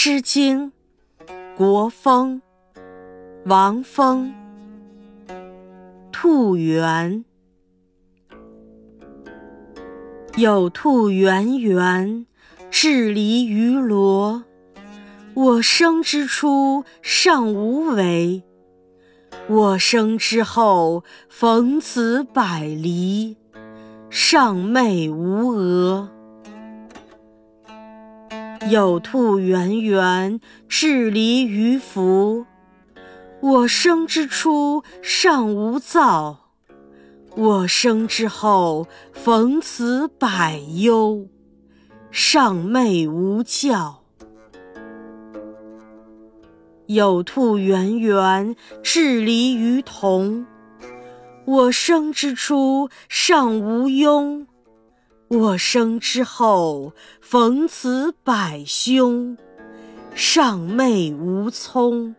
诗经·国风·王风。兔园，有兔圆圆，稚离于罗。我生之初，尚无为；我生之后，逢此百离，尚寐无俄。有兔圆圆，稚离于福。我生之初，尚无躁；我生之后，逢此百忧，尚寐无教。有兔圆圆，稚离于同。我生之初，尚无庸。我生之后，逢此百凶，上寐无聪。